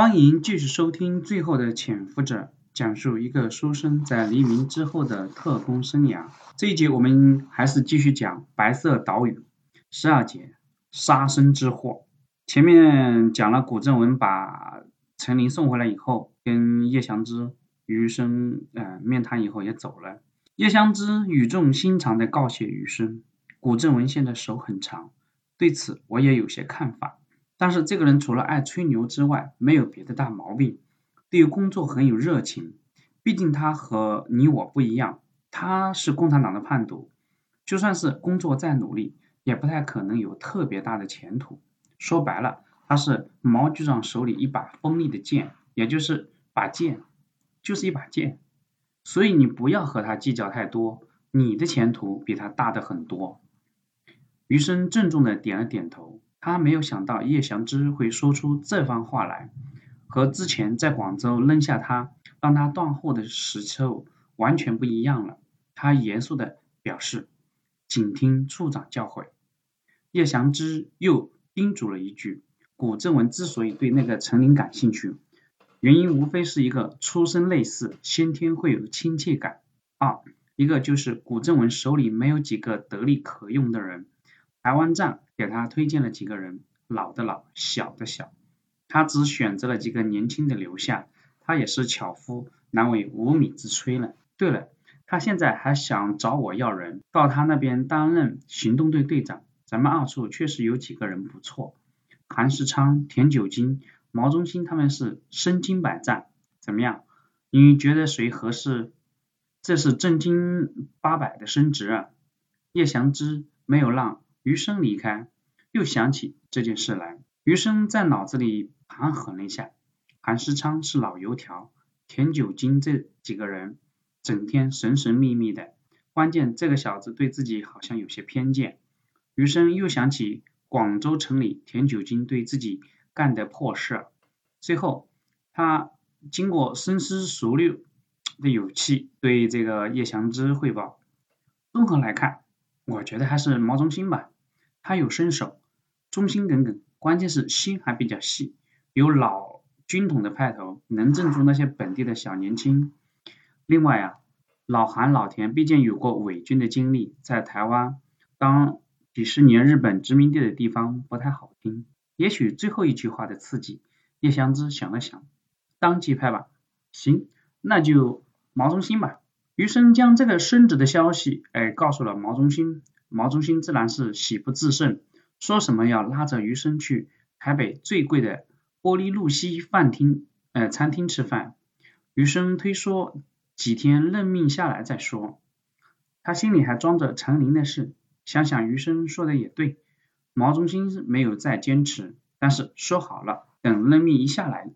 欢迎继续收听《最后的潜伏者》，讲述一个书生在黎明之后的特工生涯。这一节我们还是继续讲《白色岛屿》十二节杀身之祸。前面讲了古正文把陈琳送回来以后，跟叶祥之、余生呃面谈以后也走了。叶祥之语重心长地告诫余生：“古正文现在手很长，对此我也有些看法。”但是这个人除了爱吹牛之外，没有别的大毛病。对于工作很有热情，毕竟他和你我不一样，他是共产党的叛徒，就算是工作再努力，也不太可能有特别大的前途。说白了，他是毛局长手里一把锋利的剑，也就是把剑，就是一把剑。所以你不要和他计较太多，你的前途比他大的很多。余生郑重的点了点头。他没有想到叶祥之会说出这番话来，和之前在广州扔下他让他断后的时候完全不一样了。他严肃的表示：“谨听处长教诲。”叶祥之又叮嘱了一句：“古正文之所以对那个陈琳感兴趣，原因无非是一个出身类似，先天会有亲切感；二，一个就是古正文手里没有几个得力可用的人。”台湾站给他推荐了几个人，老的老，小的小，他只选择了几个年轻的留下。他也是巧妇难为无米之炊了。对了，他现在还想找我要人，到他那边担任行动队队长。咱们二处确实有几个人不错，韩世昌、田九金、毛中心他们是身经百战，怎么样？你觉得谁合适？这是正经八百的升职啊！叶祥之没有让。余生离开，又想起这件事来。余生在脑子里盘衡了一下，韩世昌是老油条，田九金这几个人整天神神秘秘的，关键这个小子对自己好像有些偏见。余生又想起广州城里田九金对自己干的破事，最后他经过深思熟虑的勇气对这个叶祥之汇报：综合来看。我觉得还是毛中心吧，他有身手，忠心耿耿，关键是心还比较细，有老军统的派头，能镇住那些本地的小年轻。另外啊，老韩老田毕竟有过伪军的经历，在台湾当几十年日本殖民地的地方不太好听。也许最后一句话的刺激，叶湘之想了想，当即拍板，行，那就毛中心吧。余生将这个升职的消息，哎，告诉了毛中心，毛中心自然是喜不自胜，说什么要拉着余生去台北最贵的玻璃露西饭厅，呃，餐厅吃饭。余生推说几天任命下来再说，他心里还装着陈琳的事，想想余生说的也对，毛中心没有再坚持，但是说好了，等任命一下来，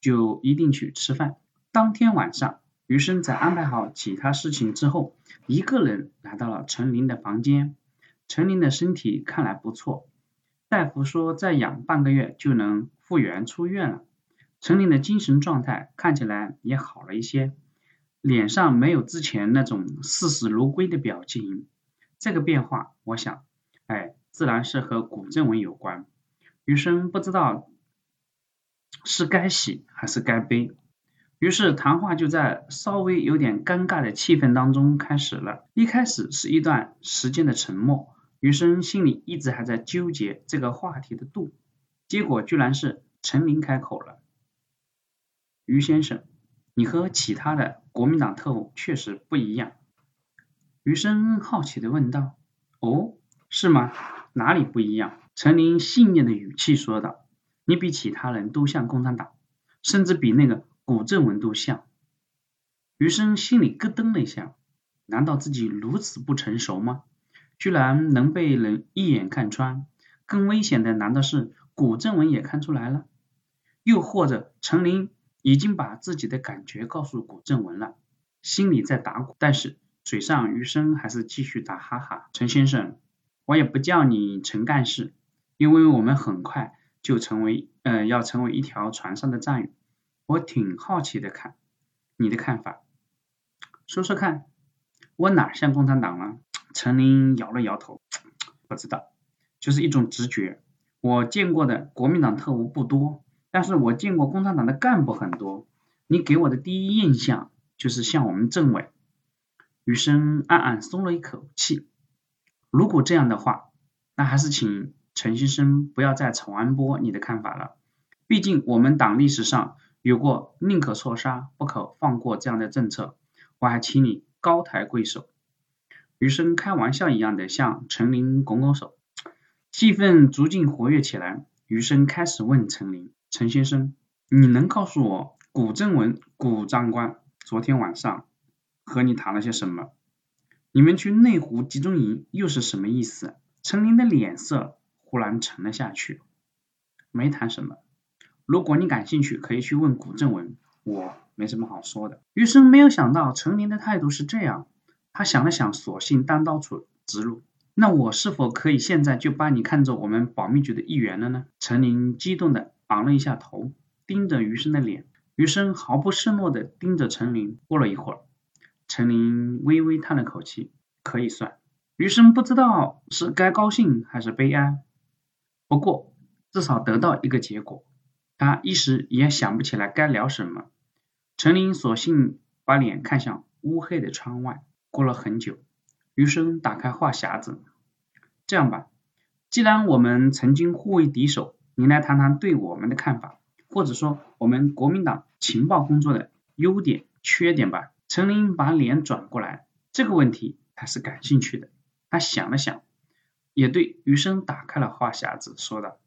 就一定去吃饭。当天晚上。余生在安排好其他事情之后，一个人来到了陈琳的房间。陈琳的身体看来不错，大夫说再养半个月就能复原出院了。陈琳的精神状态看起来也好了一些，脸上没有之前那种视死如归的表情。这个变化，我想，哎，自然是和古正文有关。余生不知道是该喜还是该悲。于是谈话就在稍微有点尴尬的气氛当中开始了。一开始是一段时间的沉默，余生心里一直还在纠结这个话题的度，结果居然是陈琳开口了：“余先生，你和其他的国民党特务确实不一样。”余生好奇的问道：“哦，是吗？哪里不一样？”陈琳信念的语气说道：“你比其他人都像共产党，甚至比那个。”古正文都像，余生心里咯噔了一下，难道自己如此不成熟吗？居然能被人一眼看穿，更危险的难道是古正文也看出来了？又或者陈琳已经把自己的感觉告诉古正文了，心里在打鼓，但是嘴上余生还是继续打哈哈。陈先生，我也不叫你陈干事，因为我们很快就成为，呃，要成为一条船上的战友。我挺好奇的，看你的看法，说说看，我哪像共产党了？陈琳摇了摇头，不知道，就是一种直觉。我见过的国民党特务不多，但是我见过共产党的干部很多，你给我的第一印象就是像我们政委。余生暗暗松了一口气。如果这样的话，那还是请陈先生不要再传播你的看法了。毕竟我们党历史上有过宁可错杀不可放过这样的政策，我还请你高抬贵手。余生开玩笑一样的向陈林拱拱手，气氛逐渐活跃起来。余生开始问陈林：“陈先生，你能告诉我古正文古长官昨天晚上和你谈了些什么？你们去内湖集中营又是什么意思？”陈林的脸色忽然沉了下去。没谈什么。如果你感兴趣，可以去问古正文，我没什么好说的。余生没有想到陈林的态度是这样。他想了想，索性单刀直入：“那我是否可以现在就把你看作我们保密局的一员了呢？”陈林激动的昂了一下头，盯着余生的脸。余生毫不示弱的盯着陈林。过了一会儿，陈林微微叹了口气：“可以算。”余生不知道是该高兴还是悲哀，不过至少得到一个结果。他一时也想不起来该聊什么。陈林索性把脸看向乌黑的窗外。过了很久，余生打开话匣子，这样吧，既然我们曾经互为敌手，你来谈谈对我们的看法，或者说我们国民党情报工作的优点、缺点吧。陈林把脸转过来，这个问题他是感兴趣的。他想了想，也对余生打开了话匣子，说道：“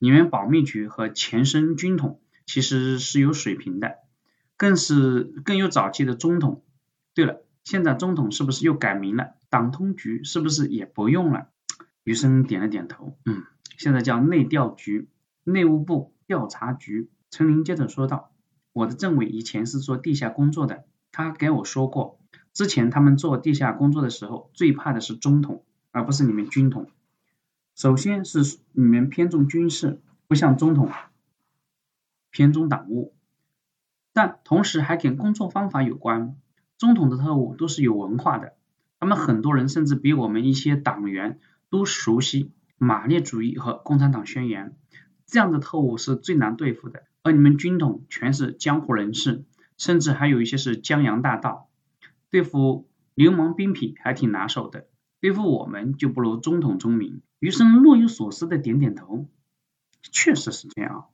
你们保密局和前身军统其实是有水平的，更是更有早期的中统。对了。”现在中统是不是又改名了？党通局是不是也不用了？余生点了点头，嗯，现在叫内调局、内务部调查局。陈林接着说道：“我的政委以前是做地下工作的，他给我说过，之前他们做地下工作的时候，最怕的是中统，而不是你们军统。首先是你们偏重军事，不像中统偏重党务，但同时还跟工作方法有关。”中统的特务都是有文化的，他们很多人甚至比我们一些党员都熟悉马列主义和共产党宣言，这样的特务是最难对付的。而你们军统全是江湖人士，甚至还有一些是江洋大盗，对付流氓兵痞还挺拿手的，对付我们就不如中统聪明。余生若有所思的点点头，确实是这样。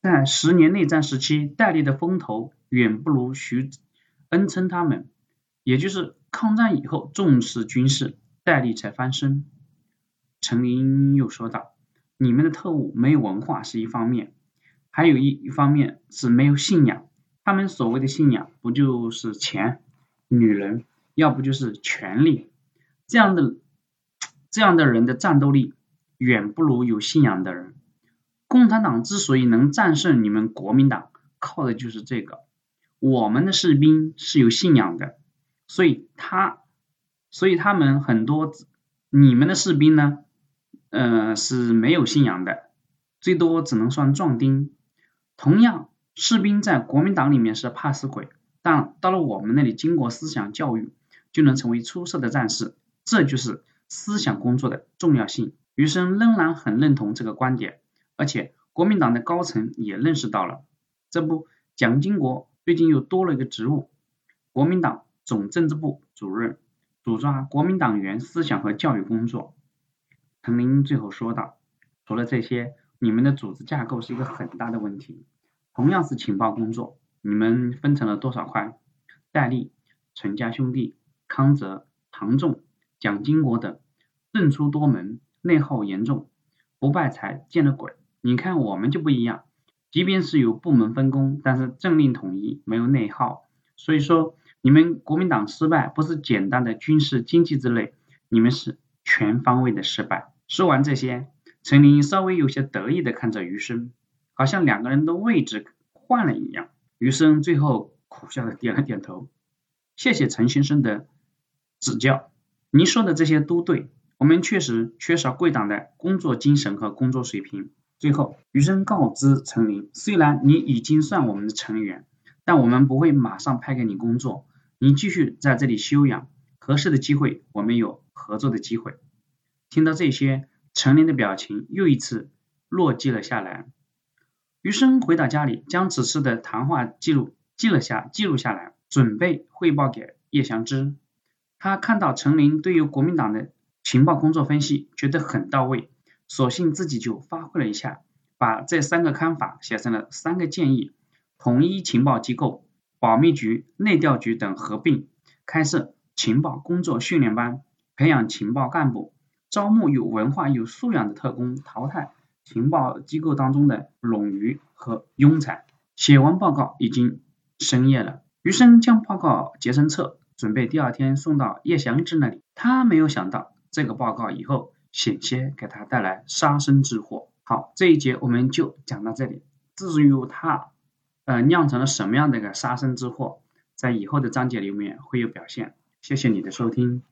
在十年内战时期，戴笠的风头远不如徐。恩称他们，也就是抗战以后重视军事，戴笠才翻身。陈林又说道：“你们的特务没有文化是一方面，还有一一方面是没有信仰。他们所谓的信仰，不就是钱、女人，要不就是权力。这样的这样的人的战斗力远不如有信仰的人。共产党之所以能战胜你们国民党，靠的就是这个。”我们的士兵是有信仰的，所以他，所以他们很多，你们的士兵呢，呃是没有信仰的，最多只能算壮丁。同样，士兵在国民党里面是怕死鬼，但到了我们那里，经过思想教育，就能成为出色的战士。这就是思想工作的重要性。余生仍然很认同这个观点，而且国民党的高层也认识到了。这不，蒋经国。最近又多了一个职务，国民党总政治部主任，主抓国民党员思想和教育工作。陈林最后说道：“除了这些，你们的组织架构是一个很大的问题。同样是情报工作，你们分成了多少块？戴笠、陈家兄弟、康泽、唐仲、蒋经国等，政出多门，内耗严重，不败才见了鬼。你看我们就不一样。”即便是有部门分工，但是政令统一，没有内耗。所以说，你们国民党失败不是简单的军事经济之类，你们是全方位的失败。说完这些，陈林稍微有些得意的看着余生，好像两个人的位置换了一样。余生最后苦笑的点了点头，谢谢陈先生的指教。您说的这些都对，我们确实缺少贵党的工作精神和工作水平。最后，余生告知陈林，虽然你已经算我们的成员，但我们不会马上派给你工作，你继续在这里休养，合适的机会我们有合作的机会。听到这些，陈林的表情又一次落寂了下来。余生回到家里，将此次的谈话记录记了下记录下来，准备汇报给叶祥之。他看到陈林对于国民党的情报工作分析，觉得很到位，索性自己就发挥了一下，把这三个看法写成了三个建议：统一情报机构、保密局、内调局等合并，开设情报工作训练班，培养情报干部，招募有文化有素养的特工，淘汰情报机构当中的冗余和庸才。写完报告已经深夜了，余生将报告结成册。准备第二天送到叶祥之那里，他没有想到这个报告以后险些给他带来杀身之祸。好，这一节我们就讲到这里。至于他呃酿成了什么样的一个杀身之祸，在以后的章节里面会有表现。谢谢你的收听。